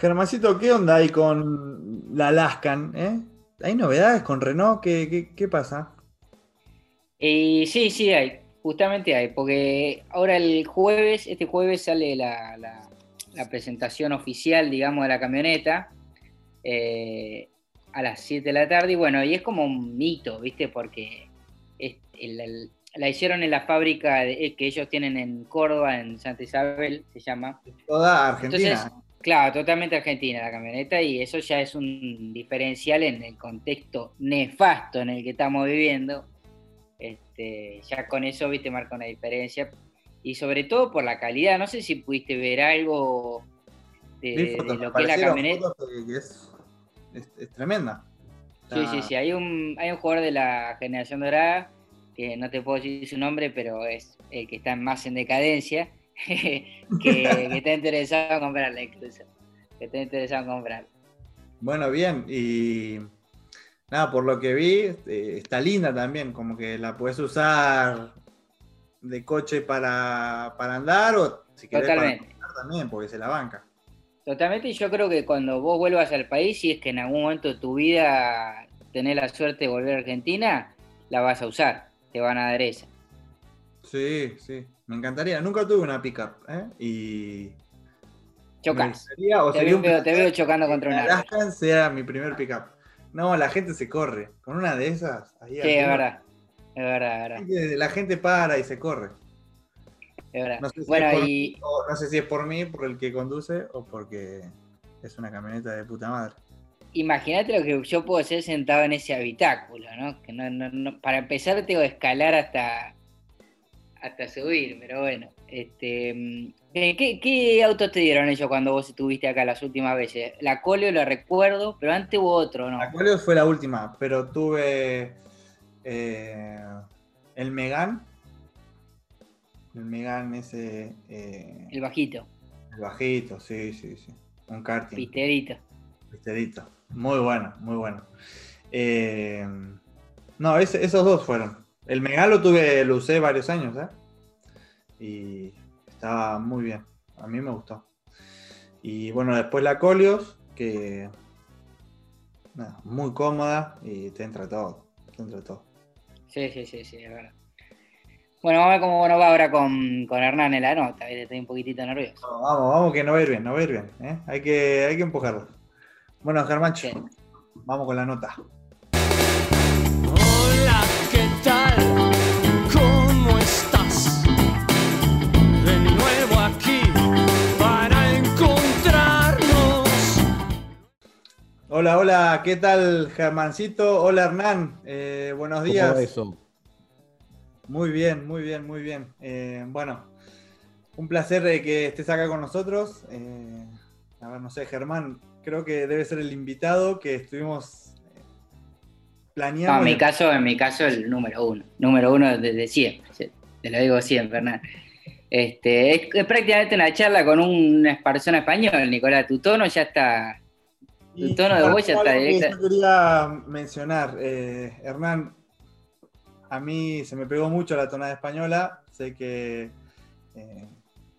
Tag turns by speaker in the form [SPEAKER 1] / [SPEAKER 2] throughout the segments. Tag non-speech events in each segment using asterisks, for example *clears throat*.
[SPEAKER 1] Germancito, ¿qué onda ahí con la Alaskan? Eh? ¿Hay novedades con Renault? ¿Qué, pasa?
[SPEAKER 2] Eh, sí, sí hay, justamente hay, porque ahora el jueves, este jueves sale la, presentación oficial, digamos, de la camioneta eh, a las 7 de la tarde, y bueno, y es como un mito, ¿viste? Porque la hicieron en la fábrica que ellos tienen en Córdoba, en Santa Isabel, se llama.
[SPEAKER 1] Toda Argentina.
[SPEAKER 2] Claro, totalmente argentina la camioneta y eso ya es un diferencial en el contexto nefasto en el que estamos viviendo. Este, ya con eso, viste, marca una diferencia. Y sobre todo por la calidad. No sé si pudiste ver algo de, lo que es la camioneta.
[SPEAKER 1] es, tremenda.
[SPEAKER 2] Sí, sí, sí. Hay un, hay un jugador de la generación dorada, que no te puedo decir su nombre, pero es el que está más en decadencia *laughs* que, está interesado en comprarla incluso. Que está interesado en comprar.
[SPEAKER 1] Bueno, bien. Y nada, por lo que vi, eh, está linda también. Como que la puedes usar de coche para, andar o si quieres
[SPEAKER 2] Totalmente.
[SPEAKER 1] para también, porque se la banca.
[SPEAKER 2] Totalmente, y yo creo que cuando vos vuelvas al país, si es que en algún momento de tu vida tenés la suerte de volver a Argentina, la vas a usar, te van a dar esa.
[SPEAKER 1] Sí, sí. Me encantaría. Nunca tuve una pickup, ¿eh? Y.
[SPEAKER 2] Chocas. te, veo, chocando contra una.
[SPEAKER 1] Alaskan sea mi primer pickup. No, la gente se corre. Con una de esas.
[SPEAKER 2] Ahí sí, es verdad. Es verdad, es verdad.
[SPEAKER 1] La gente para y se corre.
[SPEAKER 2] Es verdad.
[SPEAKER 1] No sé, si bueno, es por y... mí, no sé si es por mí, por el que conduce, o porque es una camioneta de puta madre.
[SPEAKER 2] Imagínate lo que yo puedo hacer sentado en ese habitáculo, ¿no? Que no, no para empezar tengo que escalar hasta hasta subir, pero bueno. Este, mm, ¿qué, ¿Qué autos te dieron ellos cuando vos estuviste acá las últimas veces? La Coleo lo recuerdo, pero antes hubo otro, ¿no?
[SPEAKER 1] La Coleo fue la última, pero tuve eh, el Megan. El Megan ese...
[SPEAKER 2] Eh, el bajito.
[SPEAKER 1] El bajito, sí, sí, sí. Un karting.
[SPEAKER 2] Pisterito.
[SPEAKER 1] Pisterito. Muy bueno, muy bueno. Eh, no, esos dos fueron. El Megalo tuve, lo usé varios años, ¿eh? Y estaba muy bien. A mí me gustó. Y bueno, después la Colios, que muy cómoda y te entra todo. Te entra todo.
[SPEAKER 2] Sí, sí, sí, sí, es verdad. Bueno, vamos a ver cómo nos va ahora con, con Hernán en la nota. Estoy un poquitito nervioso.
[SPEAKER 1] vamos, vamos, que no va a ir bien, no va a ir bien. ¿eh? Hay, que, hay que empujarlo. Bueno, Germán, vamos con la nota. Hola, Hola, hola, ¿qué tal, Germancito? Hola, Hernán. Eh, buenos días. ¿Cómo eso? Muy bien, muy bien, muy bien. Eh, bueno, un placer que estés acá con nosotros. Eh, a ver, no sé, Germán, creo que debe ser el invitado que estuvimos
[SPEAKER 2] en mi caso, en mi caso, el número uno. Número uno desde siempre. Te lo digo siempre, Hernán. Este, es, prácticamente una charla con una persona española, Nicolás. Tu tono ya está. Tu tono de voz ya está
[SPEAKER 1] directo. Yo quería mencionar, eh, Hernán, a mí se me pegó mucho la tonada española. Sé que eh,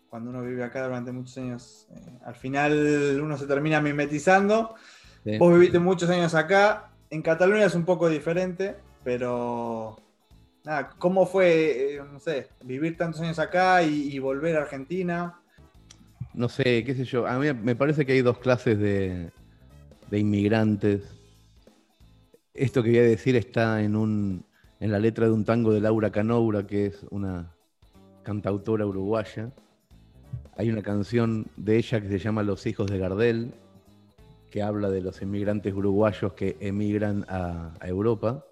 [SPEAKER 1] cuando uno vive acá durante muchos años, eh, al final uno se termina mimetizando. Vos viviste muchos años acá, en Cataluña es un poco diferente, pero nada, ¿cómo fue, eh, no sé, vivir tantos años acá y, volver a Argentina?
[SPEAKER 3] No sé, qué sé yo. A mí me parece que hay dos clases de, inmigrantes. Esto que voy a decir está en, un, en la letra de un tango de Laura Canoura, que es una cantautora uruguaya. Hay una canción de ella que se llama Los hijos de Gardel, que habla de los inmigrantes uruguayos que emigran a, Europa.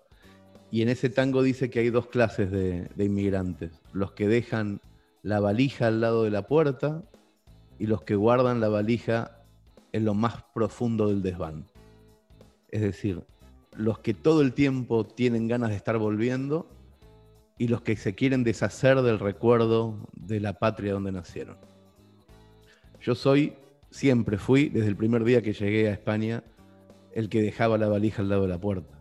[SPEAKER 3] Y en ese tango dice que hay dos clases de, inmigrantes, los que dejan la valija al lado de la puerta y los que guardan la valija en lo más profundo del desván. Es decir, los que todo el tiempo tienen ganas de estar volviendo y los que se quieren deshacer del recuerdo de la patria donde nacieron. Yo soy siempre fui, desde el primer día que llegué a España, el que dejaba la valija al lado de la puerta.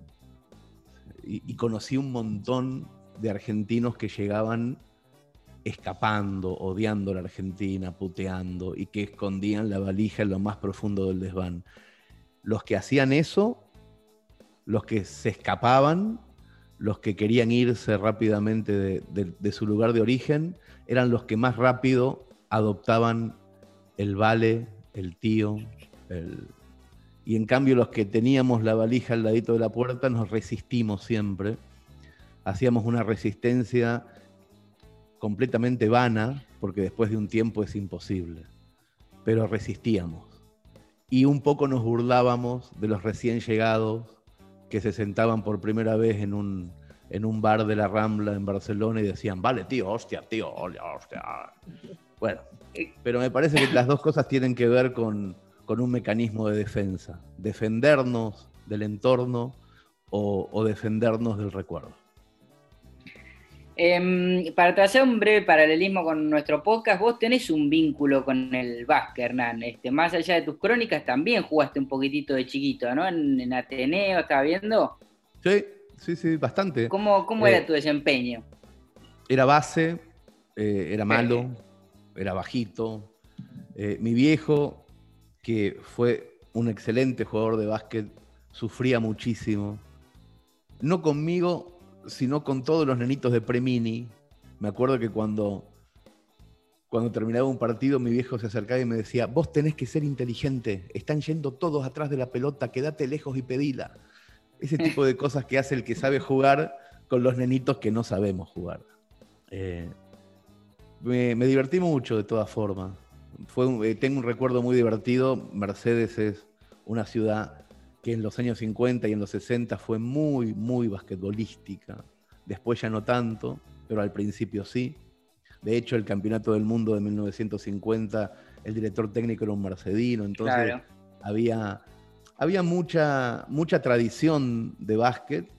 [SPEAKER 3] Y, conocí un montón de argentinos que llegaban escapando, odiando a la Argentina, puteando y que escondían la valija en lo más profundo del desván. Los que hacían eso, los que se escapaban, los que querían irse rápidamente de, su lugar de origen, eran los que más rápido adoptaban el vale, el tío, y en cambio los que teníamos la valija al ladito de la puerta nos resistimos siempre. Hacíamos una resistencia completamente vana, porque después de un tiempo es imposible, pero resistíamos. Y un poco nos burlábamos de los recién llegados que se sentaban por primera vez en un, en un bar de la Rambla en Barcelona y decían, vale, tío, hostia, tío, hostia. Bueno, pero me parece que las dos cosas tienen que ver con, con un mecanismo de defensa, defendernos del entorno o, o defendernos del recuerdo.
[SPEAKER 2] Em, para trazar un breve paralelismo con nuestro podcast, vos tenés un vínculo con el básquet, Hernán. Este, más allá de tus crónicas, también jugaste un poquitito de chiquito, ¿no? En, Ateneo, ¿estás viendo?
[SPEAKER 3] Sí, sí, sí, bastante.
[SPEAKER 2] ¿Cómo, cómo era eh, tu desempeño?
[SPEAKER 3] Era base, eh, era malo, era bajito. Eh, mi viejo, que fue un excelente jugador de básquet, sufría muchísimo. No conmigo, sino con todos los nenitos de Premini. Me acuerdo que cuando, cuando terminaba un partido, mi viejo se acercaba y me decía, vos tenés que ser inteligente, están yendo todos atrás de la pelota, quédate lejos y pedila. Ese *laughs* tipo de cosas que hace el que sabe jugar con los nenitos que no sabemos jugar. Eh, me, divertí mucho de todas formas. Fue, eh, tengo un recuerdo muy divertido. Mercedes es una ciudad que en los años 50 y en los 60 fue muy, muy basquetbolística. Después ya no tanto, pero al principio sí. De hecho, el Campeonato del Mundo de 1950, el director técnico era un mercedino, entonces había, había mucha, mucha tradición de básquet,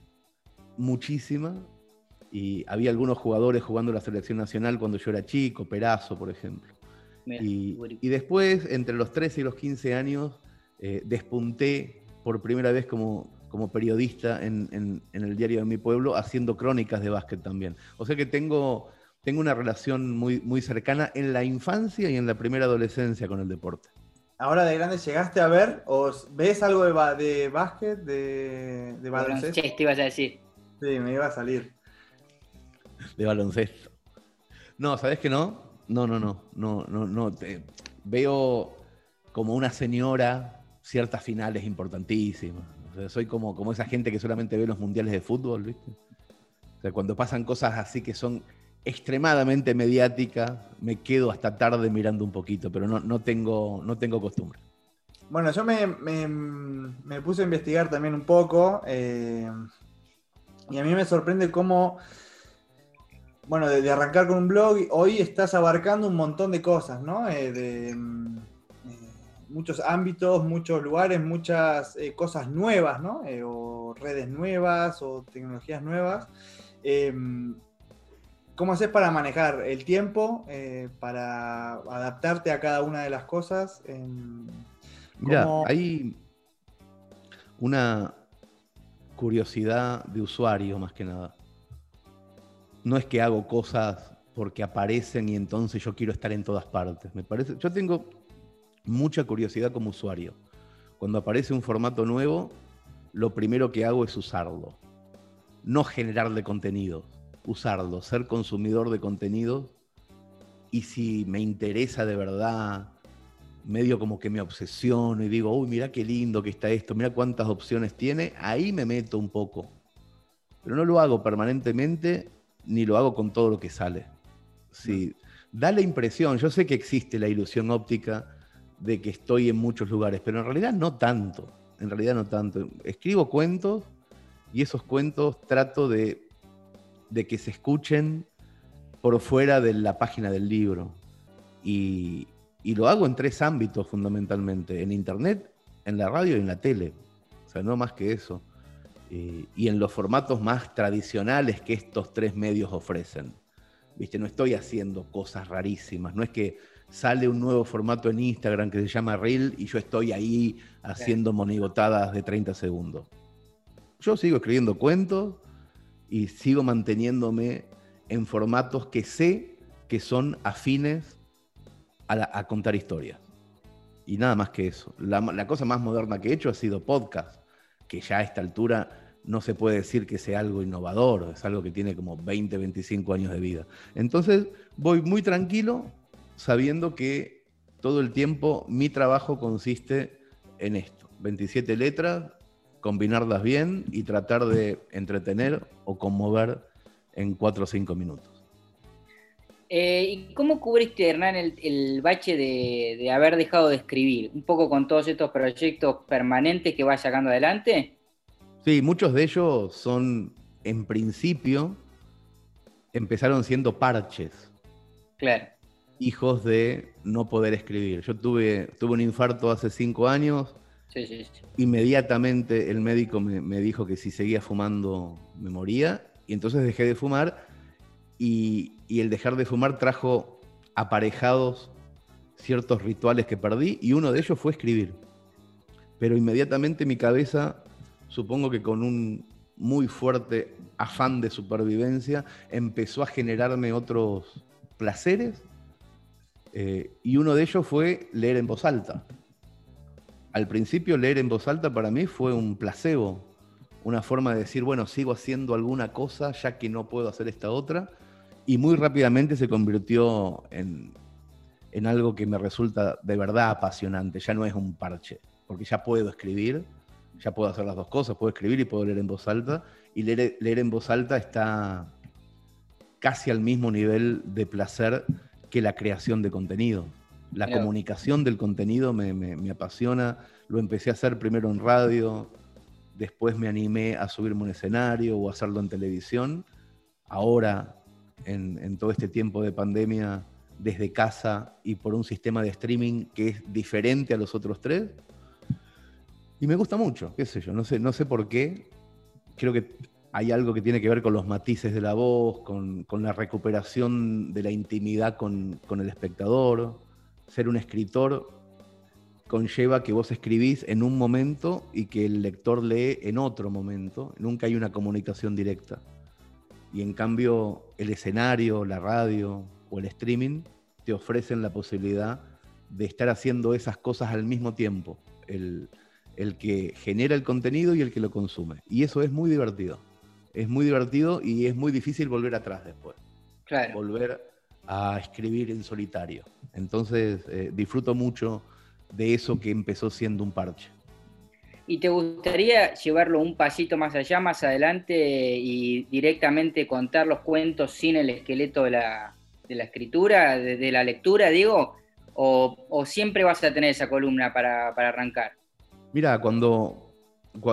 [SPEAKER 3] muchísima, y había algunos jugadores jugando la selección nacional cuando yo era chico, Perazo, por ejemplo. y, después, entre los 13 y los 15 años, eh, despunté por primera vez como, como periodista en, el diario de mi pueblo, haciendo crónicas de básquet también. O sea que tengo, tengo una relación muy, muy cercana en la infancia y en la primera adolescencia con el deporte.
[SPEAKER 1] Ahora de grande llegaste a ver o ves algo de, de básquet, de, de baloncesto.
[SPEAKER 2] te ibas a decir.
[SPEAKER 1] Sí, me iba a salir.
[SPEAKER 3] De baloncesto. No, ¿sabes que no? No, no, no, no, no, no. veo como una señora ciertas finales importantísimas. soy como, como esa gente que solamente ve los mundiales de fútbol, ¿viste? O sea, cuando pasan cosas así que son extremadamente mediáticas, me quedo hasta tarde mirando un poquito, pero no, no, tengo, no tengo costumbre.
[SPEAKER 1] Bueno, yo me, puse a investigar también un poco eh, y a mí me sorprende cómo, bueno, de, arrancar con un blog, hoy estás abarcando un montón de cosas, ¿no? Eh, de, muchos ámbitos, muchos lugares, muchas eh, cosas nuevas, ¿no? Eh, o redes nuevas o tecnologías nuevas. Em, ¿Cómo haces para manejar el tiempo, eh, para adaptarte a cada una de las cosas? Em,
[SPEAKER 3] Mira, hay una curiosidad de usuario más que nada. No es que hago cosas porque aparecen y entonces yo quiero estar en todas partes. Me parece, yo tengo mucha curiosidad como usuario. Cuando aparece un formato nuevo, lo primero que hago es usarlo. No generarle contenido, usarlo, ser consumidor de contenido. Y si me interesa de verdad, medio como que me obsesiono y digo, uy, mira qué lindo que está esto, mira cuántas opciones tiene, ahí me meto un poco. Pero no lo hago permanentemente ni lo hago con todo lo que sale. Sí, da la impresión, yo sé que existe la ilusión óptica de que estoy en muchos lugares, pero en realidad no tanto, en realidad no tanto. Escribo cuentos y esos cuentos trato de, que se escuchen por fuera de la página del libro. Y, lo hago en tres ámbitos fundamentalmente, en internet, en la radio y en la tele. O sea, no más que eso. Eh, y en los formatos más tradicionales que estos tres medios ofrecen. ¿Viste? No estoy haciendo cosas rarísimas. No es que sale un nuevo formato en Instagram que se llama Reel y yo estoy ahí haciendo monigotadas de 30 segundos. Yo sigo escribiendo cuentos y sigo manteniéndome en formatos que sé que son afines a, contar historias. Y nada más que eso. La, la, cosa más moderna que he hecho ha sido podcast, que ya a esta altura no se puede decir que sea algo innovador, es algo que tiene como 20, 25 años de vida. Entonces voy muy tranquilo sabiendo que todo el tiempo mi trabajo consiste en esto. 27 letras, combinarlas bien y tratar de entretener o conmover en 4 o 5 minutos.
[SPEAKER 2] Eh, ¿Y cómo cubriste, Hernán, el, bache de, haber dejado de escribir? ¿Un poco con todos estos proyectos permanentes que vas sacando adelante?
[SPEAKER 3] Sí, muchos de ellos son, en principio, empezaron siendo parches.
[SPEAKER 2] Claro.
[SPEAKER 3] Hijos de no poder escribir. Yo tuve, tuve un infarto hace cinco años.
[SPEAKER 2] Sí, sí,
[SPEAKER 3] Inmediatamente el médico me, me dijo que si seguía fumando me moría. Y entonces dejé de fumar y, el dejar de fumar trajo aparejados ciertos rituales que perdí y uno de ellos fue escribir. Pero inmediatamente mi cabeza, supongo que con un muy fuerte afán de supervivencia, empezó a generarme otros placeres eh, y uno de ellos fue leer en voz alta. Al principio leer en voz alta para mí fue un placebo, una forma de decir, bueno, sigo haciendo alguna cosa ya que no puedo hacer esta otra y muy rápidamente se convirtió en, algo que me resulta de verdad apasionante. Ya no es un parche, porque ya puedo escribir, ya puedo hacer las dos cosas, puedo escribir y puedo leer en voz alta. Y leer, leer en voz alta está casi al mismo nivel de placer que la creación de contenido. La comunicación del contenido me, me, apasiona. Lo empecé a hacer primero en radio, después me animé a subirme un escenario o a hacerlo en televisión. Ahora en, todo este tiempo de pandemia desde casa y por un sistema de streaming que es diferente a los otros tres. Y me gusta mucho, qué sé yo, no sé, no sé por qué. Creo que hay algo que tiene que ver con los matices de la voz, con, la recuperación de la intimidad con, el espectador. Ser un escritor conlleva que vos escribís en un momento y que el lector lee en otro momento. Nunca hay una comunicación directa. Y en cambio el escenario, la radio o el streaming te ofrecen la posibilidad de estar haciendo esas cosas al mismo tiempo. El, que genera el contenido y el que lo consume. Y eso es muy divertido. Es muy divertido y es muy difícil volver atrás después.
[SPEAKER 2] Claro.
[SPEAKER 3] Volver a escribir en solitario. Entonces eh, disfruto mucho de eso que empezó siendo un parche.
[SPEAKER 2] ¿Y te gustaría llevarlo un pasito más allá, más adelante y directamente contar los cuentos sin el esqueleto de la, escritura, de, la lectura, digo? O, siempre vas a tener esa columna para, arrancar?
[SPEAKER 3] Mira, cuando,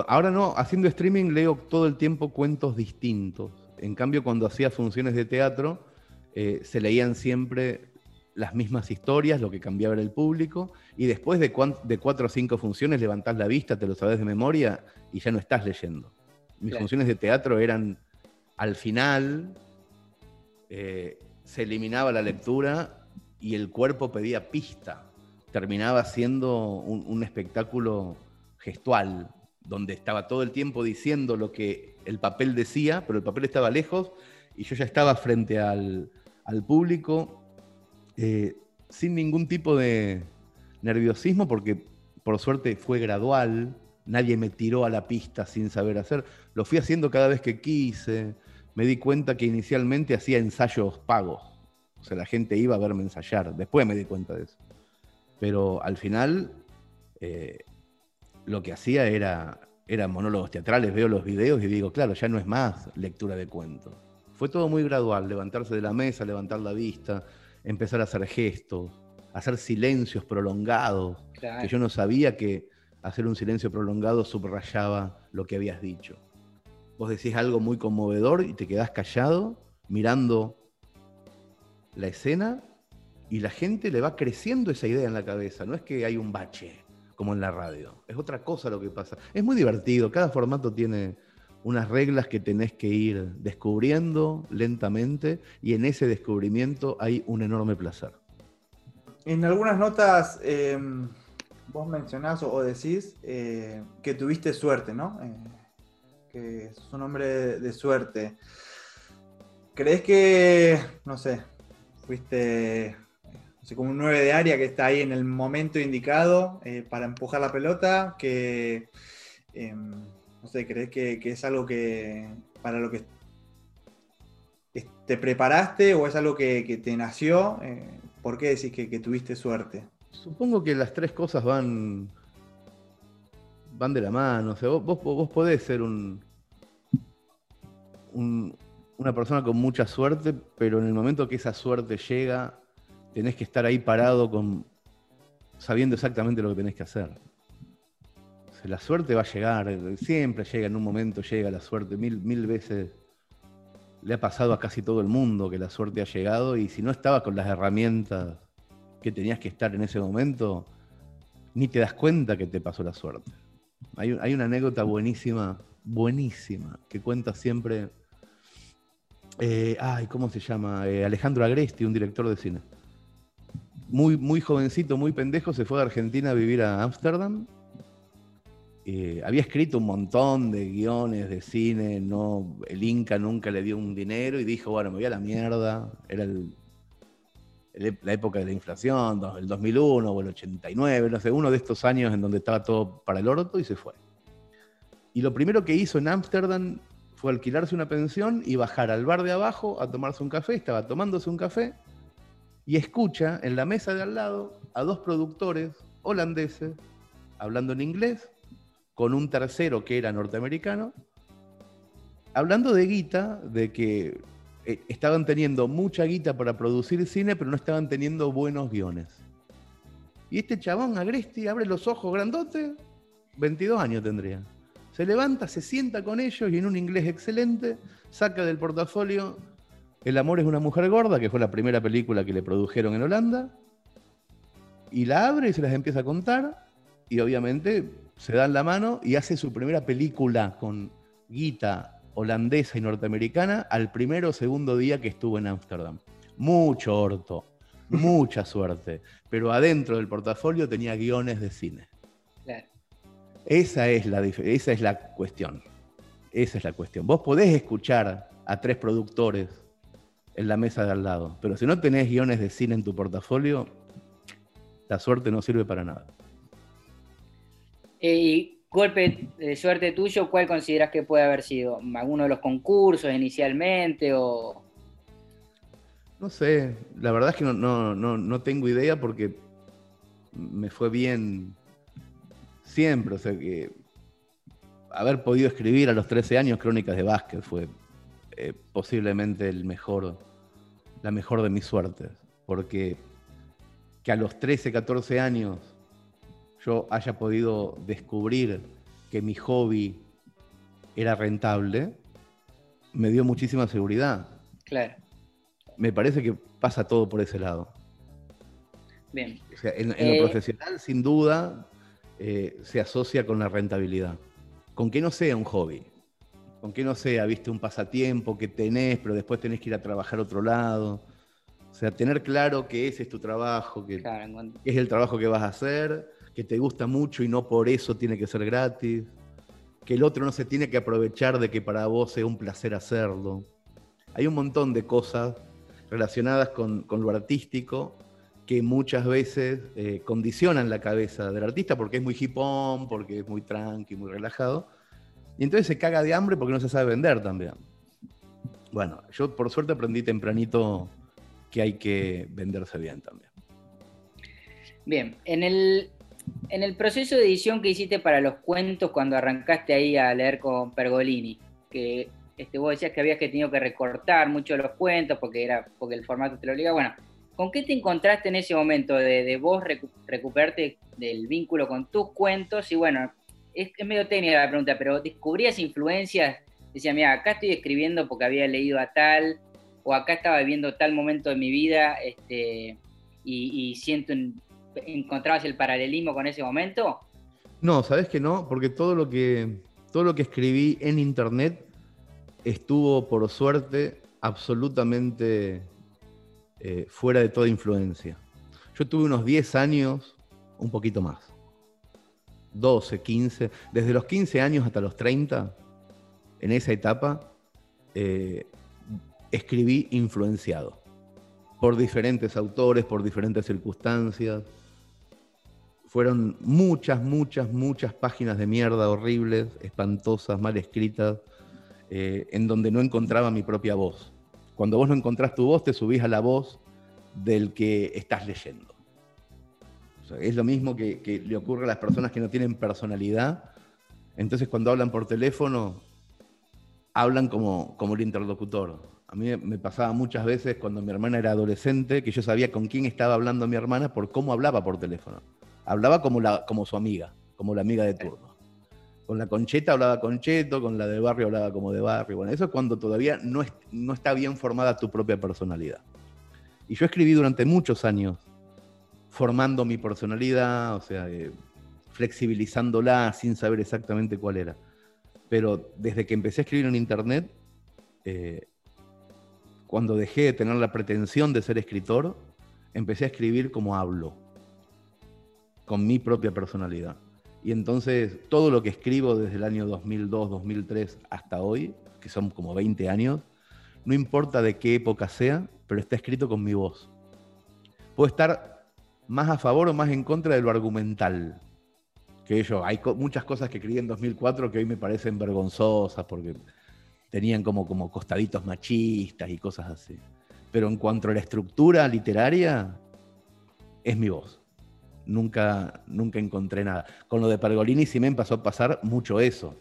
[SPEAKER 3] Ahora no, haciendo streaming leo todo el tiempo cuentos distintos. En cambio, cuando hacía funciones de teatro, eh, se leían siempre las mismas historias, lo que cambiaba era el público, y después de, de cuatro o cinco funciones levantás la vista, te lo sabes de memoria y ya no estás leyendo. Mis funciones de teatro eran al final, eh, se eliminaba la lectura y el cuerpo pedía pista. Terminaba siendo un, espectáculo gestual, donde estaba todo el tiempo diciendo lo que el papel decía, pero el papel estaba lejos y yo ya estaba frente al, al público eh, sin ningún tipo de nerviosismo, porque por suerte fue gradual, nadie me tiró a la pista sin saber hacer, lo fui haciendo cada vez que quise, me di cuenta que inicialmente hacía ensayos pagos, o sea, la gente iba a verme ensayar, después me di cuenta de eso, pero al final eh, lo que hacía era, eran monólogos teatrales, veo los videos y digo, claro, ya no es más lectura de cuentos. Fue todo muy gradual, levantarse de la mesa, levantar la vista, empezar a hacer gestos, hacer silencios prolongados, que yo no sabía que hacer un silencio prolongado subrayaba lo que habías dicho. Vos decís algo muy conmovedor y te quedás callado mirando la escena y la gente le va creciendo esa idea en la cabeza. No es que hay un bache como en la radio, es otra cosa lo que pasa. Es muy divertido, cada formato tiene unas reglas que tenés que ir descubriendo lentamente y en ese descubrimiento hay un enorme placer.
[SPEAKER 1] En algunas notas em, vos mencionás o decís eh, que tuviste suerte, ¿no? Eh, que sos un hombre de, suerte. ¿Crees que, no sé, fuiste como un 9 de área que está ahí en el momento indicado eh, para empujar la pelota, que, em, no sé, ¿crees que, es algo que para lo que te preparaste o es algo que, te nació? Eh, ¿Por qué decís que, tuviste suerte?
[SPEAKER 3] Supongo que las tres cosas van, van de la mano. O sea, vos, vos, podés ser un, una persona con mucha suerte, pero en el momento que esa suerte llega, tenés que estar ahí parado con, sabiendo exactamente lo que tenés que hacer. la suerte va a llegar, siempre llega en un momento, llega la suerte, mil, mil veces le ha pasado a casi todo el mundo que la suerte ha llegado y si no estabas con las herramientas que tenías que estar en ese momento, ni te das cuenta que te pasó la suerte. Hay, una anécdota buenísima, buenísima, que cuenta siempre, eh, ay, ¿cómo se llama? Eh, Alejandro Agresti, un director de cine muy, muy jovencito, muy pendejo, se fue de Argentina a vivir a Ámsterdam. Eh, había escrito un montón de guiones de cine, no, el Inca nunca le dio un dinero y dijo, bueno, me voy a la mierda. Era la época de la inflación, el 2001 o el 89, no sé, uno de estos años en donde estaba todo para el orto y se fue. Y lo primero que hizo en Ámsterdam fue alquilarse una pensión y bajar al bar de abajo a tomarse un café. Estaba tomándose un café y escucha en la mesa de al lado a dos productores holandeses hablando en inglés, con un tercero que era norteamericano, hablando de guita, de que eh, estaban teniendo mucha guita para producir cine, pero no estaban teniendo buenos guiones. Y este chabón, Agresti, abre los ojos grandotes, 22 años tendría. Se levanta, se sienta con ellos y en un inglés excelente saca del portafolio el amor es una mujer gorda, que fue la primera película que le produjeron en Holanda. Y la abre y se las empieza a contar. Y obviamente se dan la mano y hace su primera película con guita holandesa y norteamericana al primero o segundo día que estuvo en Ámsterdam. Mucho orto, *laughs* mucha suerte. Pero adentro del portafolio tenía guiones de cine. Esa es, la, esa es la cuestión. Esa es la cuestión. Vos podés escuchar a tres productores en la mesa de al lado. Pero si no tenés guiones de cine en tu portafolio, la suerte no sirve para nada.
[SPEAKER 2] Eh, y golpe de suerte tuyo, ¿cuál consideras que puede haber sido? ¿Alguno de los concursos inicialmente o...?
[SPEAKER 3] No sé, la verdad es que no, no tengo idea porque me fue bien siempre. O sea que haber podido escribir a los 13 años crónicas de básquet fue eh, posiblemente el mejor, la mejor de mis suertes, porque que a los 13, 14 años yo haya podido descubrir que mi hobby era rentable, me dio muchísima seguridad.
[SPEAKER 2] Claro.
[SPEAKER 3] Me parece que pasa todo por ese lado.
[SPEAKER 2] Bien.
[SPEAKER 3] en, lo eh, profesional, sin duda, eh, se asocia con la rentabilidad. Con que no sea un hobby, con que no sea, viste, un pasatiempo que tenés, pero después tenés que ir a trabajar a otro lado. O sea, tener claro que ese es tu trabajo, que, es el trabajo que vas a hacer, que te gusta mucho y no por eso tiene que ser gratis, que el otro no se tiene que aprovechar de que para vos sea un placer hacerlo. Hay un montón de cosas relacionadas con, lo artístico que muchas veces eh, condicionan la cabeza del artista porque es muy hipón, porque es muy tranqui, muy relajado y entonces se caga de hambre porque no se sabe vender también. Bueno, yo por suerte aprendí tempranito que hay que venderse bien también.
[SPEAKER 2] Bien, en el, en el proceso de edición que hiciste para los cuentos cuando arrancaste ahí a leer con Pergolini, que este, vos decías que habías que tenido que recortar mucho los cuentos porque, era, porque el formato te lo obliga. Bueno, ¿con qué te encontraste en ese momento de, de vos recuperarte del vínculo con tus cuentos y bueno, es, medio técnica la pregunta, pero descubrías influencias, decía, mira, acá estoy escribiendo porque había leído a tal, o acá estaba viviendo tal momento de mi vida, este, y, siento, ¿encontrabas el paralelismo con ese momento?
[SPEAKER 3] No, sabes que no, porque todo lo que, todo lo que escribí en internet estuvo, por suerte, absolutamente eh, fuera de toda influencia. Yo tuve unos 10 años, un poquito más, 12, 15, desde los 15 años hasta los 30, en esa etapa, eh, escribí influenciado. por diferentes autores, por diferentes circunstancias. Fueron muchas, muchas, muchas páginas de mierda horribles, espantosas, mal escritas, eh, en donde no encontraba mi propia voz. Cuando vos no encontrás tu voz, te subís a la voz del que estás leyendo. Es lo mismo que, le ocurre a las personas que no tienen personalidad. Entonces cuando hablan por teléfono, hablan como, como el interlocutor. A mí me pasaba muchas veces cuando mi hermana era adolescente que yo sabía con quién estaba hablando mi hermana por cómo hablaba por teléfono. Hablaba como, la, como su amiga, como la amiga de turno. Con la concheta hablaba concheto, con la de barrio hablaba como de barrio. Bueno, eso es cuando todavía no, no está bien formada tu propia personalidad. Y yo escribí durante muchos años formando mi personalidad, o sea, eh, flexibilizándola sin saber exactamente cuál era. Pero desde que empecé a escribir en Internet, eh, cuando dejé de tener la pretensión de ser escritor, empecé a escribir como hablo, con mi propia personalidad. Y entonces todo lo que escribo desde el año 2002, 2003 hasta hoy, que son como 20 años, no importa de qué época sea, pero está escrito con mi voz. Puedo estar más a favor o más en contra de lo argumental. Que yo, hay muchas cosas que escribí en 2004 que hoy me parecen vergonzosas porque tenían como, como costaditos machistas y cosas así. Pero en cuanto a la estructura literaria, es mi voz. Nunca, nunca encontré nada. Con lo de Pergolini sí me empezó a pasar mucho eso.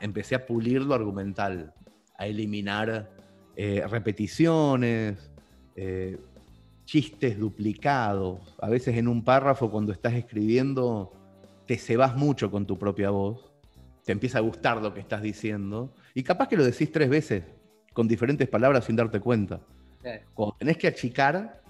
[SPEAKER 3] empecé a pulir lo argumental, a eliminar eh, repeticiones, eh, chistes duplicados. A veces en un párrafo cuando estás escribiendo te cebas mucho con tu propia voz, te empieza a gustar lo que estás diciendo y capaz que lo decís tres veces con diferentes palabras sin darte cuenta. Cuando tenés que achicar,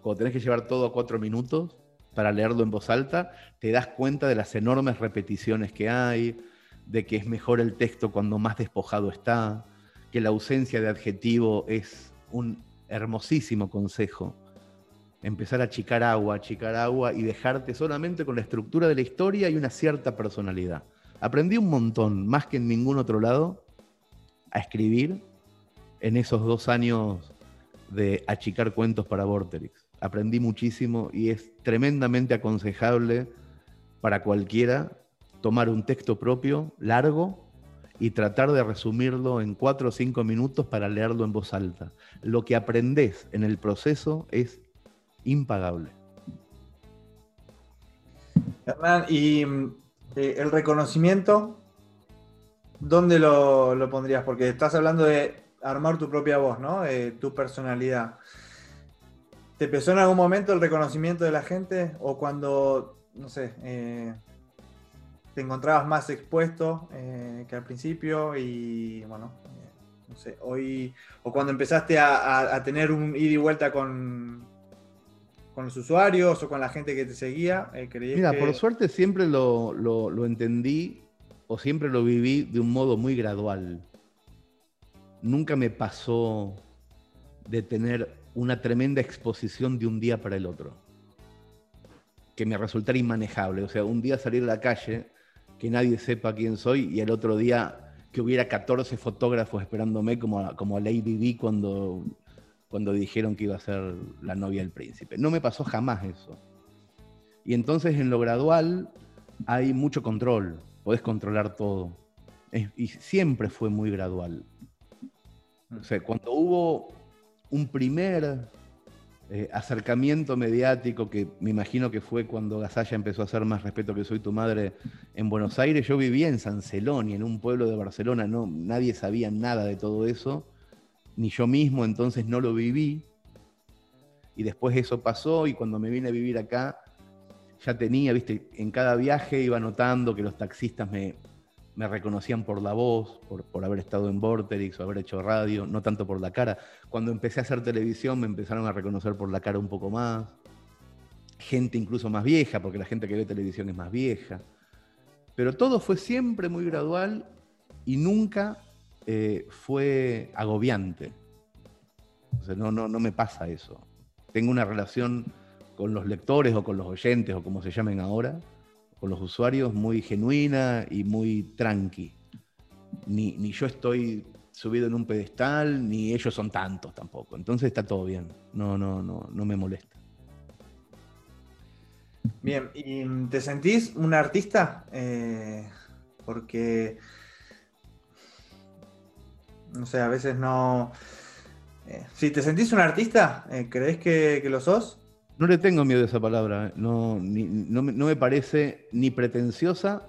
[SPEAKER 3] cuando tenés que llevar todo a cuatro minutos para leerlo en voz alta, te das cuenta de las enormes repeticiones que hay, de que es mejor el texto cuando más despojado está, que la ausencia de adjetivo es un hermosísimo consejo. Empezar a achicar agua, achicar agua y dejarte solamente con la estructura de la historia y una cierta personalidad. Aprendí un montón, más que en ningún otro lado, a escribir en esos dos años de achicar cuentos para Vorterix. Aprendí muchísimo y es tremendamente aconsejable para cualquiera tomar un texto propio, largo, y tratar de resumirlo en cuatro o cinco minutos para leerlo en voz alta. Lo que aprendes en el proceso es impagable.
[SPEAKER 1] Hernán, y eh, el reconocimiento, ¿dónde lo, pondrías? Porque estás hablando de armar tu propia voz, ¿no? tu personalidad. ¿Te pesó en algún momento el reconocimiento de la gente? ¿O cuando, no sé, eh, te encontrabas más expuesto eh, que al principio y bueno, eh, no sé, hoy o cuando empezaste a, tener un ida y vuelta con, con los usuarios o con la gente que te seguía,
[SPEAKER 3] eh, Mira, por suerte siempre lo, lo, entendí o siempre lo viví de un modo muy gradual. Nunca me pasó de tener una tremenda exposición de un día para el otro que me resultara inmanejable. O sea, un día salir a la calle que nadie sepa quién soy y el otro día que hubiera 14 fotógrafos esperándome como como a Lady B cuando, cuando dijeron que iba a ser la novia del príncipe. No me pasó jamás eso. Y entonces en lo gradual hay mucho control, podés controlar todo. y siempre fue muy gradual. O sea, cuando hubo un primer eh, acercamiento mediático que me imagino que fue cuando Gasalla empezó a hacer más respeto que soy tu madre en Buenos Aires. Yo vivía en San Celoni, en un pueblo de Barcelona, no, nadie sabía nada de todo eso, ni yo mismo, entonces no lo viví. Y después eso pasó y cuando me vine a vivir acá, ya tenía, viste, en cada viaje iba notando que los taxistas me, me reconocían por la voz, por, haber estado en Vorterix o haber hecho radio, no tanto por la cara. Cuando empecé a hacer televisión me empezaron a reconocer por la cara un poco más. Gente incluso más vieja, porque la gente que ve televisión es más vieja. Pero todo fue siempre muy gradual y nunca eh, fue agobiante. no, no, no me pasa eso. Tengo una relación con los lectores o con los oyentes o como se llamen ahora, con los usuarios muy genuina y muy tranqui. Ni, yo estoy subido en un pedestal, ni ellos son tantos tampoco. Entonces está todo bien. No, no, no, no me molesta.
[SPEAKER 1] Bien, ¿y te sentís un artista? Eh, porque, no sé, a veces no... Eh, si te sentís un artista, eh, ¿crees que, lo sos?
[SPEAKER 3] No le tengo miedo a esa palabra. No, no, me parece ni pretenciosa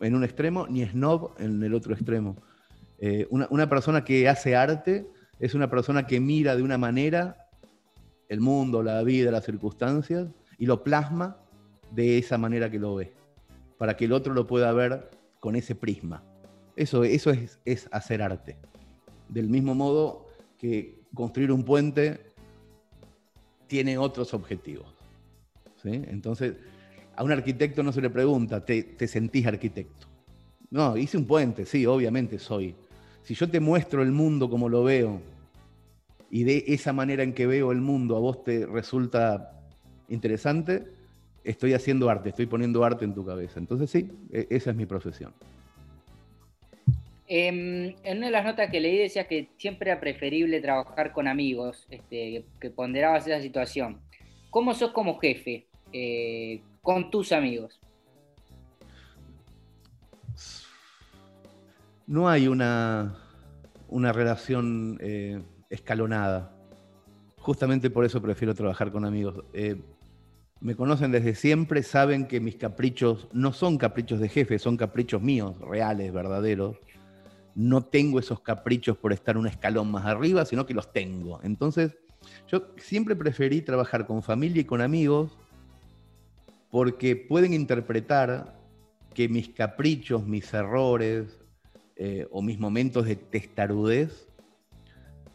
[SPEAKER 3] en un extremo, ni snob en el otro extremo. una, una persona que hace arte es una persona que mira de una manera el mundo, la vida, las circunstancias, y lo plasma de esa manera que lo ve, para que el otro lo pueda ver con ese prisma. Eso, eso es, hacer arte. Del mismo modo que construir un puente tiene otros objetivos. Entonces, a un arquitecto no se le pregunta, ¿te, ¿te, sentís arquitecto? No, hice un puente, sí, obviamente soy. Si yo te muestro el mundo como lo veo y de esa manera en que veo el mundo a vos te resulta interesante, estoy haciendo arte, estoy poniendo arte en tu cabeza. Entonces sí, e, esa es mi profesión.
[SPEAKER 2] Em, en una de las notas que leí decías que siempre era preferible trabajar con amigos, este, que ponderabas esa situación. ¿Cómo sos como jefe eh, con tus amigos?
[SPEAKER 3] No hay una, una relación eh, escalonada. Justamente por eso prefiero trabajar con amigos. Eh, me conocen desde siempre, saben que mis caprichos no son caprichos de jefe, son caprichos míos, reales, verdaderos. No tengo esos caprichos por estar un escalón más arriba, sino que los tengo. Entonces, yo siempre preferí trabajar con familia y con amigos porque pueden interpretar que mis caprichos, mis errores eh, o mis momentos de testarudez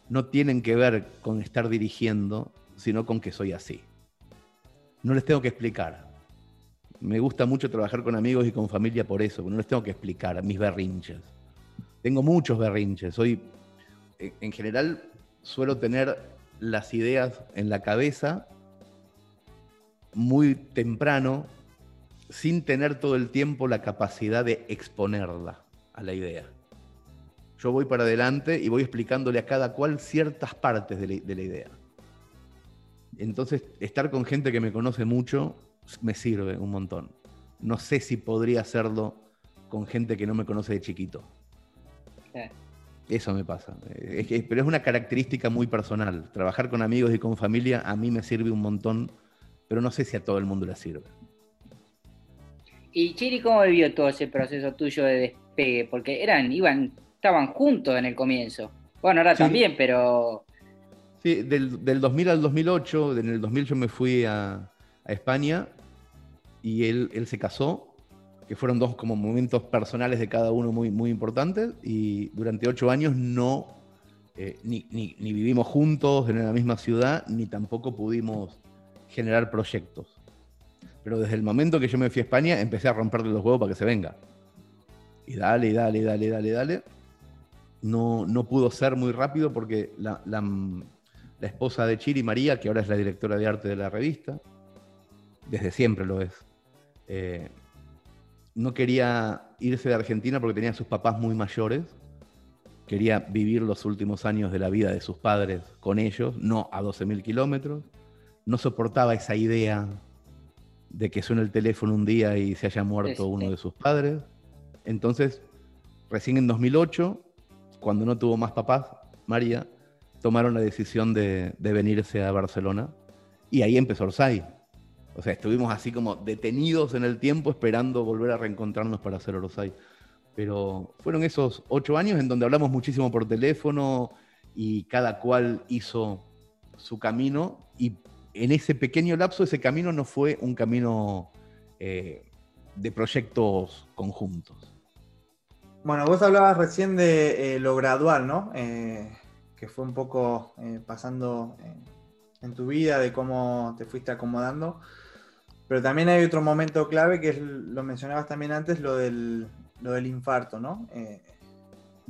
[SPEAKER 3] no tienen que ver con estar dirigiendo, sino con que soy así no les tengo que explicar. Me gusta mucho trabajar con amigos y con familia por eso, no les tengo que explicar mis berrinches. Tengo muchos berrinches. Soy, en general, suelo tener las ideas en la cabeza muy temprano, sin tener todo el tiempo la capacidad de exponerla a la idea. Yo voy para adelante y voy explicándole a cada cual ciertas partes de la idea. Entonces, estar con gente que me conoce mucho me sirve un montón. No sé si podría hacerlo con gente que no me conoce de chiquito. Eso me pasa. pero es una característica muy personal. Trabajar con amigos y con familia a mí me sirve un montón, pero no sé si a todo el mundo le sirve.
[SPEAKER 2] ¿Y Chiri cómo vivió todo ese proceso tuyo de despegue? Porque eran, iban, estaban juntos en el comienzo. Bueno, ahora también, pero
[SPEAKER 3] Sí, del, 2000 al 2008, en el 2000 yo me fui a, España y él, él, se casó, que fueron dos como momentos personales de cada uno muy, muy importantes y durante ocho años no, eh, ni, ni, vivimos juntos en la misma ciudad, ni tampoco pudimos generar proyectos. Pero desde el momento que yo me fui a España empecé a romperle los huevos para que se venga. Y dale, dale, dale, dale, dale. No, no pudo ser muy rápido porque la, la la esposa de Chiri, María, que ahora es la directora de arte de la revista, desde siempre lo es. Eh, no quería irse de Argentina porque tenía a sus papás muy mayores, quería vivir los últimos años de la vida de sus padres con ellos, no a 12.000 kilómetros, no soportaba esa idea de que suene el teléfono un día y se haya muerto uno de sus padres. Entonces, recién en 2008, cuando no tuvo más papás, María tomaron la decisión de, venirse a Barcelona y ahí empezó Orsay. O sea, estuvimos así como detenidos en el tiempo esperando volver a reencontrarnos para hacer Orsay. Pero fueron esos ocho años en donde hablamos muchísimo por teléfono y cada cual hizo su camino y en ese pequeño lapso ese camino no fue un camino eh, de proyectos conjuntos.
[SPEAKER 1] Bueno, vos hablabas recién de eh, lo gradual, ¿no? Eh, que fue un poco pasando en, tu vida, de cómo te fuiste acomodando. Pero también hay otro momento clave que es, lo mencionabas también antes, lo del, lo del infarto, ¿no? Eh,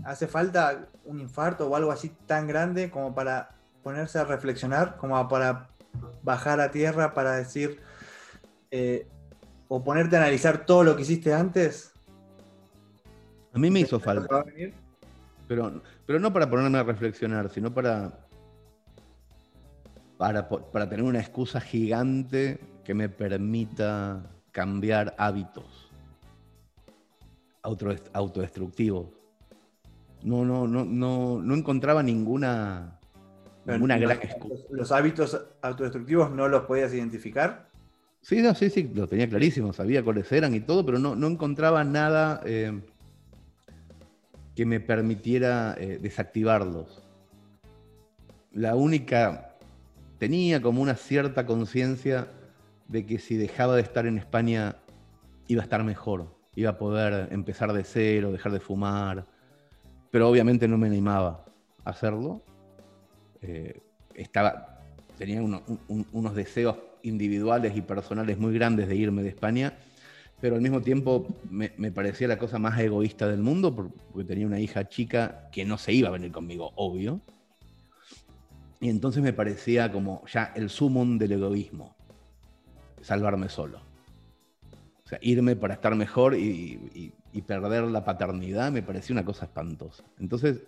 [SPEAKER 1] ¿Hace falta un infarto o algo así tan grande como para ponerse a reflexionar, como para bajar a tierra, para decir, eh, o ponerte a analizar todo lo que hiciste antes?
[SPEAKER 3] A mí me hizo falta. Pero, pero no para ponerme a reflexionar, sino para, para, para tener una excusa gigante que me permita cambiar hábitos autodestructivos. No, no, no, no, no encontraba ninguna, ninguna gran excusa.
[SPEAKER 1] ¿Los hábitos autodestructivos no los podías identificar?
[SPEAKER 3] Sí, no, sí, sí, lo tenía clarísimo, sabía cuáles eran y todo, pero no, no encontraba nada eh, que me permitiera eh, desactivarlos. La única, tenía como una cierta conciencia de que si dejaba de estar en España iba a estar mejor, iba a poder empezar de cero, dejar de fumar, pero obviamente no me animaba a hacerlo. Eh, estaba, tenía unos deseos individuales y personales muy grandes de irme de España, pero al mismo tiempo me, parecía la cosa más egoísta del mundo porque tenía una hija chica que no se iba a venir conmigo, obvio. Y entonces me parecía como ya el sumum del egoísmo, salvarme solo. O sea, irme para estar mejor y, perder la paternidad me parecía una cosa espantosa. Entonces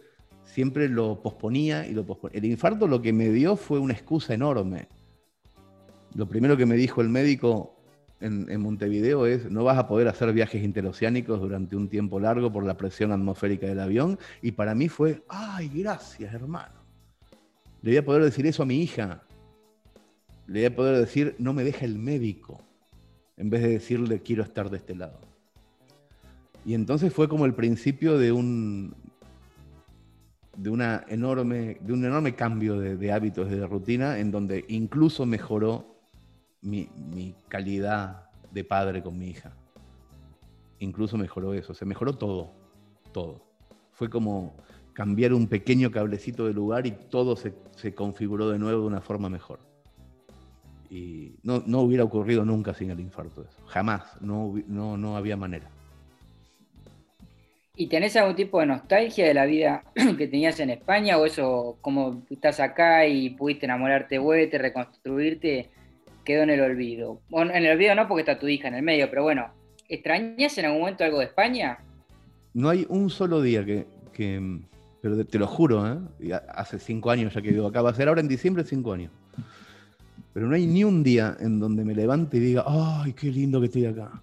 [SPEAKER 3] siempre lo posponía y lo posponía. El infarto lo que me dio fue una excusa enorme lo primero que me dijo el médico en, Montevideo es, no vas a poder hacer viajes interoceánicos durante un tiempo largo por la presión atmosférica del avión. Y para mí fue, ay, gracias, hermano. Le voy a poder decir eso a mi hija. Le voy a poder decir, no me deja el médico, en vez de decirle, quiero estar de este lado. Y entonces fue como el principio de un, de, una enorme, de un enorme cambio de, de hábitos, de rutina, en donde incluso mejoró mi, calidad de padre con mi hija. Incluso mejoró eso, se mejoró todo, todo. Fue como cambiar un pequeño cablecito de lugar y todo se, configuró de nuevo de una forma mejor. Y no, hubiera ocurrido nunca sin el infarto eso. Jamás, no, no, no había manera.
[SPEAKER 2] ¿Y tenés algún tipo de nostalgia de la vida *clears throat* que tenías en España o eso, como estás acá y pudiste enamorarte de vuelta, reconstruirte, quedó en el olvido. Bueno, en el olvido no porque está tu hija en el medio, pero bueno, ¿extrañas en algún momento algo de España?
[SPEAKER 3] No hay un solo día que, pero te lo juro, ¿eh? hace cinco años ya que vivo acá, va a ser ahora en diciembre cinco años. Pero no hay ni un día en donde me levante y diga, ay, qué lindo que estoy acá.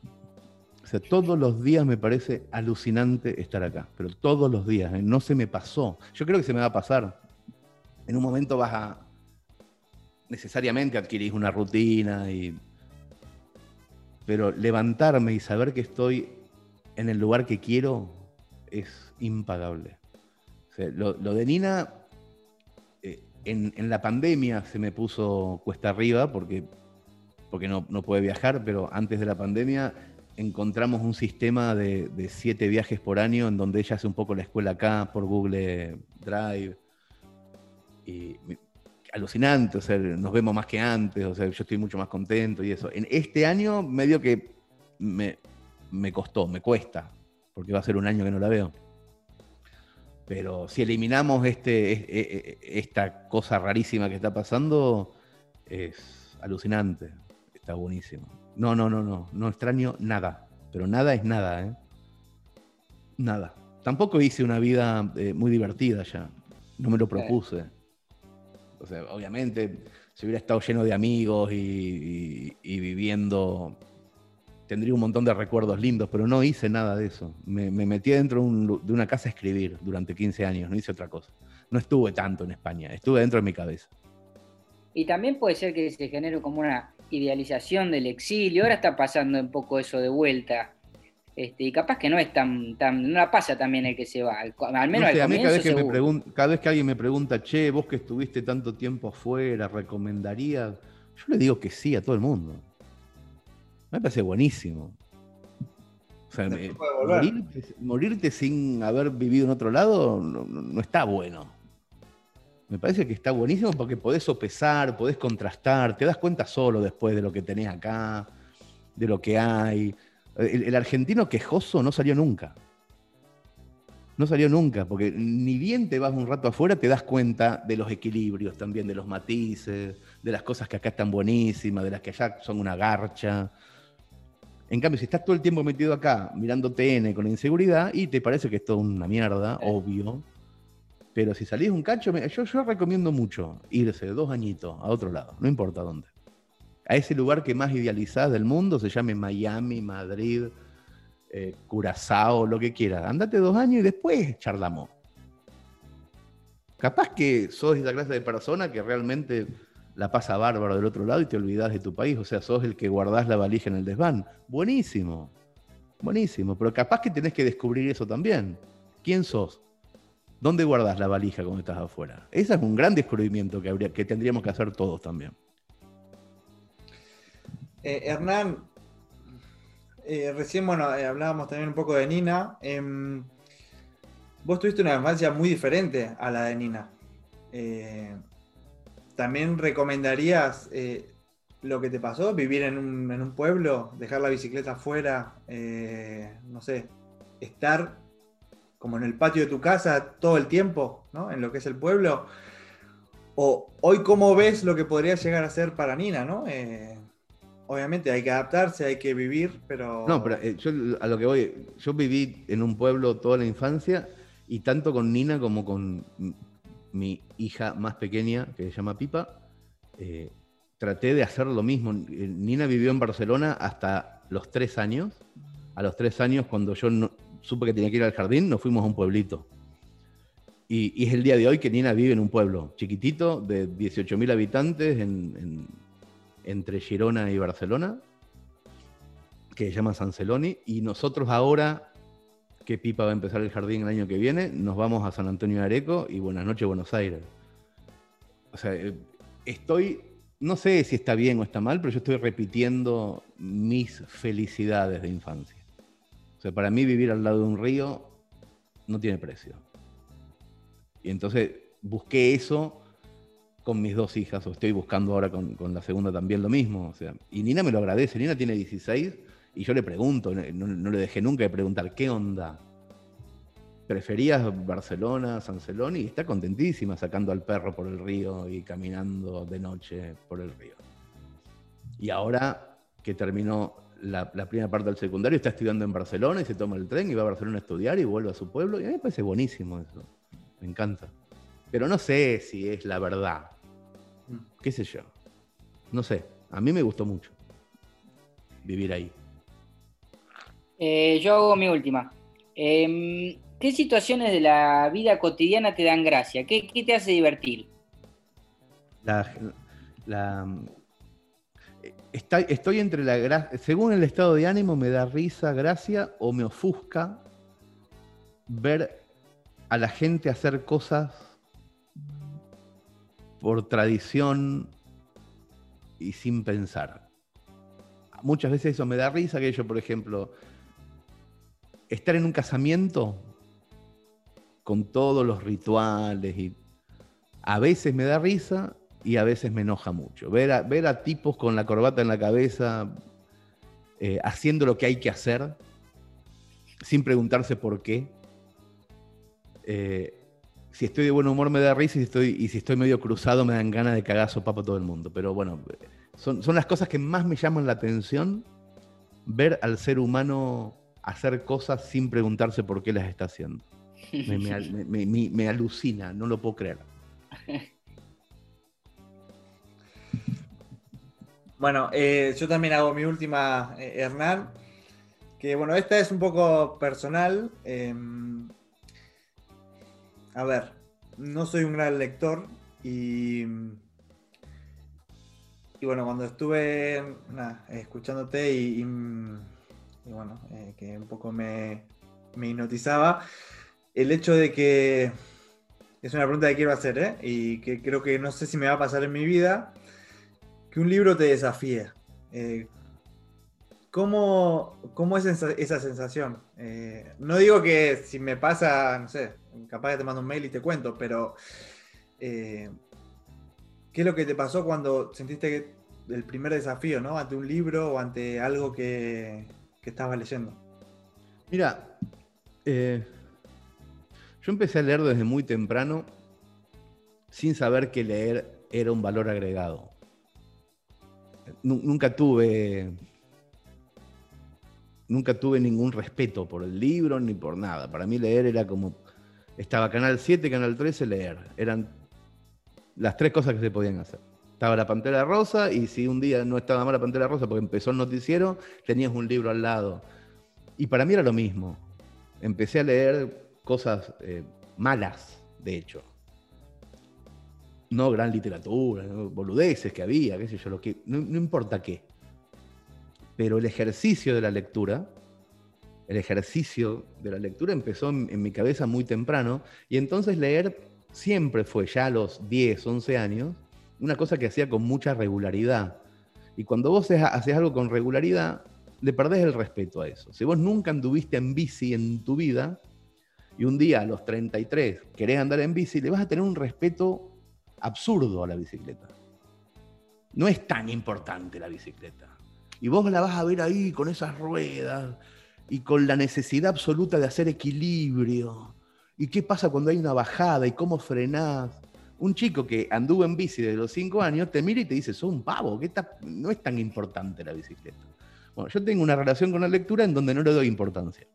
[SPEAKER 3] O sea, todos los días me parece alucinante estar acá, pero todos los días, ¿eh? no se me pasó. Yo creo que se me va a pasar. En un momento vas a, necesariamente adquirís una rutina, y... pero levantarme y saber que estoy en el lugar que quiero es impagable. lo, de Nina, en, la pandemia se me puso cuesta arriba porque, porque no, puede viajar, pero antes de la pandemia encontramos un sistema de, de, siete viajes por año en donde ella hace un poco la escuela acá por Google Drive. Y alucinante, o sea, nos vemos más que antes, o sea, yo estoy mucho más contento y eso. En este año medio que me, costó, me cuesta, porque va a ser un año que no la veo. Pero si eliminamos este, e, e, esta cosa rarísima que está pasando, es alucinante, está buenísimo. No, no, no, no, no extraño nada, pero nada es nada, ¿eh? Nada. Tampoco hice una vida eh, muy divertida ya, no me lo propuse. O sea, obviamente, si hubiera estado lleno de amigos y, viviendo, tendría un montón de recuerdos lindos, pero no hice nada de eso. Me, metí dentro de una casa a escribir durante 15 años, no hice otra cosa. No estuve tanto en España, estuve dentro de mi cabeza.
[SPEAKER 2] Y también puede ser que se genere como una idealización del exilio. Ahora está pasando un poco eso de vuelta. Este, y capaz que no es tan, tan, no la pasa también el que se va, al, menos al
[SPEAKER 3] comienzo, cada vez, que me cada vez que alguien me pregunta, che, vos que estuviste tanto tiempo afuera, ¿recomendarías? Yo le digo que sí a todo el mundo. Me parece buenísimo. O sea, morirte, sin haber vivido en otro lado no, está bueno. Me parece que está buenísimo porque podés sopesar, podés contrastar, te das cuenta solo después de lo que tenés acá, de lo que hay el, argentino quejoso no salió nunca. No salió nunca, porque ni bien te vas un rato afuera, te das cuenta de los equilibrios también, de los matices, de las cosas que acá están buenísimas, de las que allá son una garcha. En cambio, si estás todo el tiempo metido acá, mirando TN con inseguridad, y te parece que es todo una mierda, obvio, Pero si salís un cacho, yo, yo recomiendo mucho irse dos añitos a otro lado, no importa dónde. A ese lugar que más idealizás del mundo, se llame Miami, Madrid, eh, Curazao, lo que quieras. Andate dos años y después charlamos. Capaz que sos esa clase de persona que realmente la pasa bárbaro del otro lado y te olvidas de tu país. O sea, sos el que guardás la valija en el desván. Buenísimo. Buenísimo. Pero capaz que tenés que descubrir eso también. ¿Quién sos? ¿Dónde guardas la valija cuando estás afuera? Ese es un gran descubrimiento que, habría, que tendríamos que hacer todos también.
[SPEAKER 1] Eh, Hernán, eh, recién bueno, eh, hablábamos también un poco de Nina. Em, vos tuviste una infancia muy diferente a la de Nina. ¿También recomendarías lo que te pasó? ¿Vivir en un, pueblo? ¿Dejar la bicicleta afuera? no sé, estar como en el patio de tu casa todo el tiempo, ¿no? En lo que es el pueblo. O hoy, ¿cómo ves lo que podría llegar a ser para Nina, ¿no? Eh, obviamente hay que adaptarse, hay que vivir, pero...
[SPEAKER 3] No, pero eh, yo a lo que voy, yo viví en un pueblo toda la infancia y tanto con Nina como con mi hija más pequeña, que se llama Pipa, eh, traté de hacer lo mismo. Nina vivió en Barcelona hasta los tres años. A los tres años, cuando yo no, supe que tenía que ir al jardín, nos fuimos a un pueblito. Y, es el día de hoy que Nina vive en un pueblo chiquitito de 18.000 habitantes entre Girona y Barcelona, que se llama San Celoni. Y nosotros ahora, que Pipa va a empezar el jardín el año que viene, nos vamos a San Antonio de Areco y buenas noches Buenos Aires. O sea, eh, estoy, no sé si está bien o está mal, pero yo estoy repitiendo mis felicidades de infancia para mí vivir al lado de un río no tiene precio. Y entonces busqué eso con mis dos hijas, o estoy buscando ahora con, la segunda también lo mismo. O sea, y Nina me lo agradece. Nina tiene 16 y yo le pregunto, no, le dejé nunca de preguntar, ¿qué onda? ¿Preferías Barcelona, San Celón? Y está contentísima sacando al perro por el río y caminando de noche por el río. Y ahora que terminó la, primera parte del secundario, está estudiando en Barcelona y se toma el tren y va a Barcelona a estudiar y vuelve a su pueblo. Y a mí me parece buenísimo eso. Me encanta. Pero no sé si es la verdad. Mm. ¿Qué sé yo? No sé. A mí me gustó mucho vivir ahí.
[SPEAKER 2] Eh, yo hago mi última. Em, ¿Qué situaciones de la vida cotidiana te dan gracia? ¿Qué, te hace divertir?
[SPEAKER 3] la, estoy entre la gracia, según el estado de ánimo me da risa, gracia o me ofusca ver a la gente hacer cosas por tradición y sin pensar. Muchas veces eso me da risa, que yo, por ejemplo, estar en un casamiento con todos los rituales y a veces me da risa y a veces me enoja mucho. Ver a, ver a tipos con la corbata en la cabeza eh, haciendo lo que hay que hacer sin preguntarse por qué. Eh, si estoy de buen humor me da risa y si estoy, y si estoy medio cruzado me dan ganas de cagar sopa para todo el mundo. Pero bueno, son, son las cosas que más me llaman la atención, ver al ser humano hacer cosas sin preguntarse por qué las está haciendo. Me, alucina, no lo puedo creer. *laughs*
[SPEAKER 1] Bueno, eh, yo también hago mi última, eh, Hernán. Que bueno, esta es un poco personal. Em, a ver, no soy un gran lector y. Y bueno, cuando estuve escuchándote y, bueno, eh, que un poco me, me hipnotizaba, el hecho de que es una pregunta que quiero hacer, y que creo que no sé si me va a pasar en mi vida, que un libro te desafíe. Eh, ¿cómo, es esa, sensación? Eh, no digo que si me pasa, no sé, capaz que te mando un mail y te cuento, pero eh, ¿qué es lo que te pasó cuando sentiste el primer desafío, ¿no? Ante un libro o ante algo que, que estabas leyendo.
[SPEAKER 3] Mira, yo empecé a leer desde muy temprano sin saber que leer era un valor agregado nunca tuve nunca tuve ningún respeto por el libro ni por nada. Para mí leer era como estaba Canal 7, Canal 13, leer. Eran las tres cosas que se podían hacer. Estaba la Pantera Rosa y si un día no estaba mal la Pantera Rosa porque empezó el noticiero, tenías un libro al lado. Y para mí era lo mismo. Empecé a leer cosas eh, malas, de hecho. No gran literatura, boludeces que había, qué sé yo, lo que, no, importa qué. Pero el ejercicio de la lectura, el ejercicio de la lectura empezó en, en mi cabeza muy temprano y entonces leer siempre fue, ya a los 10, 11 años, una cosa que hacía con mucha regularidad. Y cuando vos haces algo con regularidad, le perdés el respeto a eso. Si vos nunca anduviste en bici en tu vida y un día a los 33 querés andar en bici, le vas a tener un respeto absurdo a la bicicleta. No es tan importante la bicicleta. Y vos la vas a ver ahí con esas ruedas y con la necesidad absoluta de hacer equilibrio. ¿Y qué pasa cuando hay una bajada y cómo frenás? Un chico que anduvo en bici desde los 5 años te mira y te dice, sos un pavo, que no es tan importante la bicicleta. Bueno, yo tengo una relación con la lectura en donde no le doy importancia.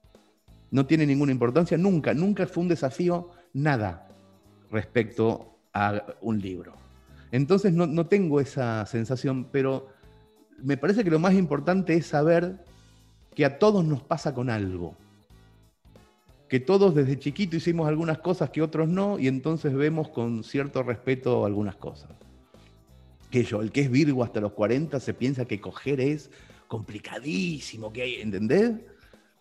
[SPEAKER 3] No tiene ninguna importancia, nunca, nunca fue un desafío, nada, respecto a un libro. Entonces no, no tengo esa sensación, pero me parece que lo más importante es saber que a todos nos pasa con algo. Que todos desde chiquito hicimos algunas cosas que otros no, y entonces vemos con cierto respeto algunas cosas. Que yo, el que es Virgo hasta los 40 se piensa que coger es complicadísimo, que hay, ¿entendés?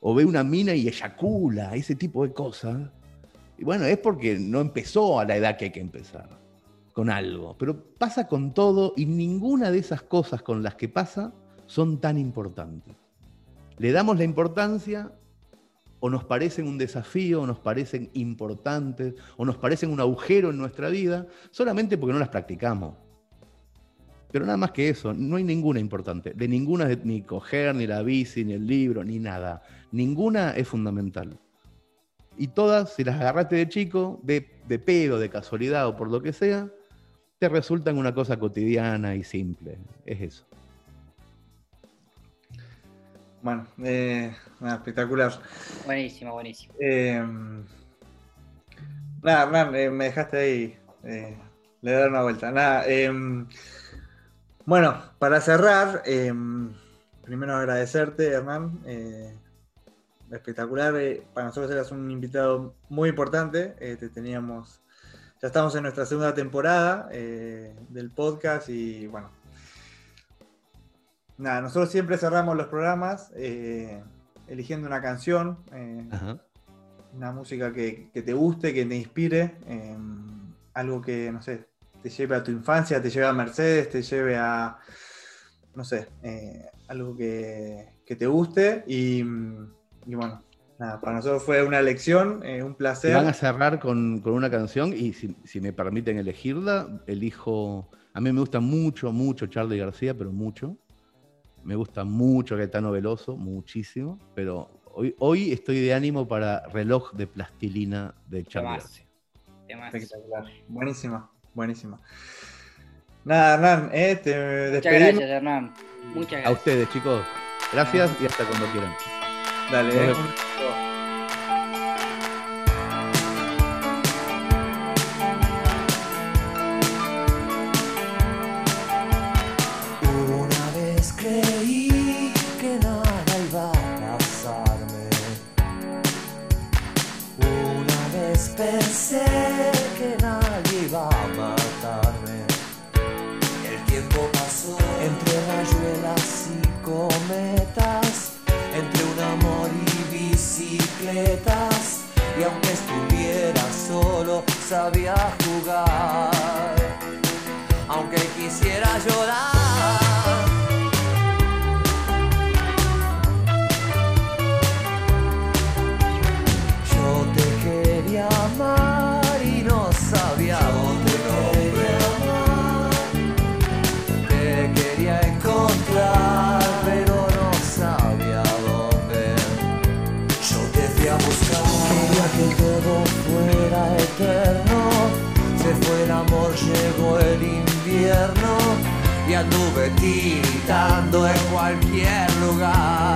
[SPEAKER 3] O ve una mina y eyacula, ese tipo de cosas. Y bueno, es porque no empezó a la edad que hay que empezar con algo. Pero pasa con todo y ninguna de esas cosas con las que pasa son tan importantes. Le damos la importancia o nos parecen un desafío, o nos parecen importantes, o nos parecen un agujero en nuestra vida, solamente porque no las practicamos. Pero nada más que eso, no hay ninguna importante. De ninguna, ni coger, ni la bici, ni el libro, ni nada. Ninguna es fundamental. Y todas, si las agarraste de chico, de, de pedo, de casualidad o por lo que sea, te resultan una cosa cotidiana y simple. Es eso.
[SPEAKER 1] Bueno, eh, espectacular.
[SPEAKER 2] Buenísimo, buenísimo.
[SPEAKER 1] Eh, nada, eh, me dejaste ahí. le dar una vuelta. Nada, bueno, para cerrar, primero agradecerte, Hernán. Eh, espectacular. Eh, para nosotros eras un invitado muy importante. Eh, te teníamos. Ya estamos en nuestra segunda temporada del podcast y bueno. Nada, nosotros siempre cerramos los programas eligiendo una canción, una música que, que, te guste, que te inspire, em, algo que, no sé, te lleve a tu infancia, te lleve a Mercedes, te lleve a, no sé, eh, algo que, te guste. Y, bueno, nada, para nosotros fue una lección, eh, un placer.
[SPEAKER 3] Van a cerrar con, una canción y si, me permiten elegirla, elijo, a mí me gusta mucho, mucho Charlie García, pero mucho. Me gusta mucho Gaetano Veloso, muchísimo, pero hoy, hoy estoy de ánimo para Reloj de Plastilina de Charlie García.
[SPEAKER 1] Espectacular, buenísima. Buenísima. Nada, Hernán, eh, te
[SPEAKER 2] Muchas gracias, Hernán. Muchas gracias.
[SPEAKER 3] A ustedes, chicos. Gracias y hasta cuando quieran.
[SPEAKER 1] Dale,
[SPEAKER 4] Y aunque estuviera solo, sabía jugar. Aunque quisiera llorar. Y anduve tiritando en cualquier lugar.